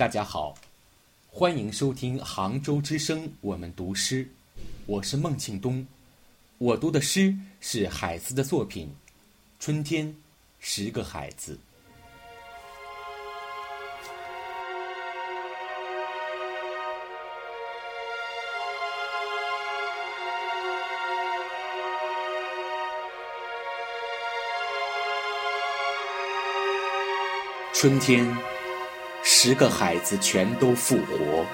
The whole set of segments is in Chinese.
大家好，欢迎收听杭州之声，我们读诗，我是孟庆东，我读的诗是海子的作品《春天，十个孩子》。春天，十个孩子全都复活，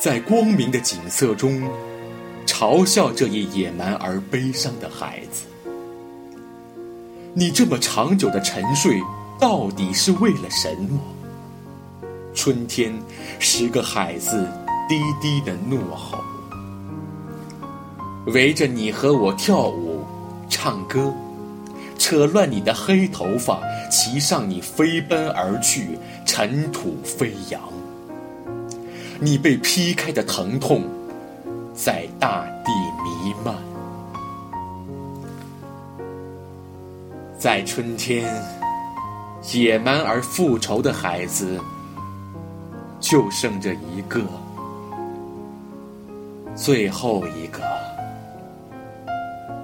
在光明的景色中，嘲笑这一野蛮而悲伤的孩子。你这么长久的沉睡，到底是为了什么？春天，十个孩子低低的怒吼，围着你和我跳舞，唱歌。扯乱你的黑头发，骑上你飞奔而去，尘土飞扬。你被劈开的疼痛，在大地弥漫。在春天，野蛮而复仇的孩子，就剩这一个，最后一个。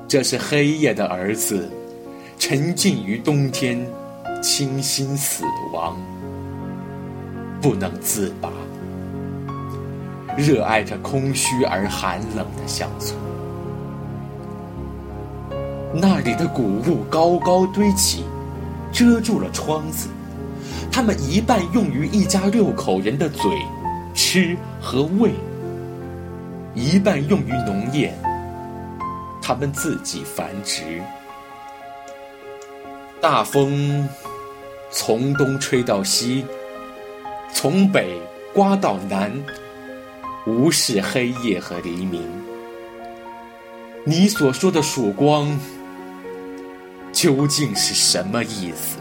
这是黑夜的儿子。沉浸于冬天，倾心死亡，不能自拔。热爱着空虚而寒冷的乡村，那里的谷物高高堆起，遮住了窗子。它们一半用于一家六口人的嘴吃和喂，一半用于农业。他们自己繁殖。大风从东吹到西，从北刮到南，无视黑夜和黎明。你所说的曙光究竟是什么意思？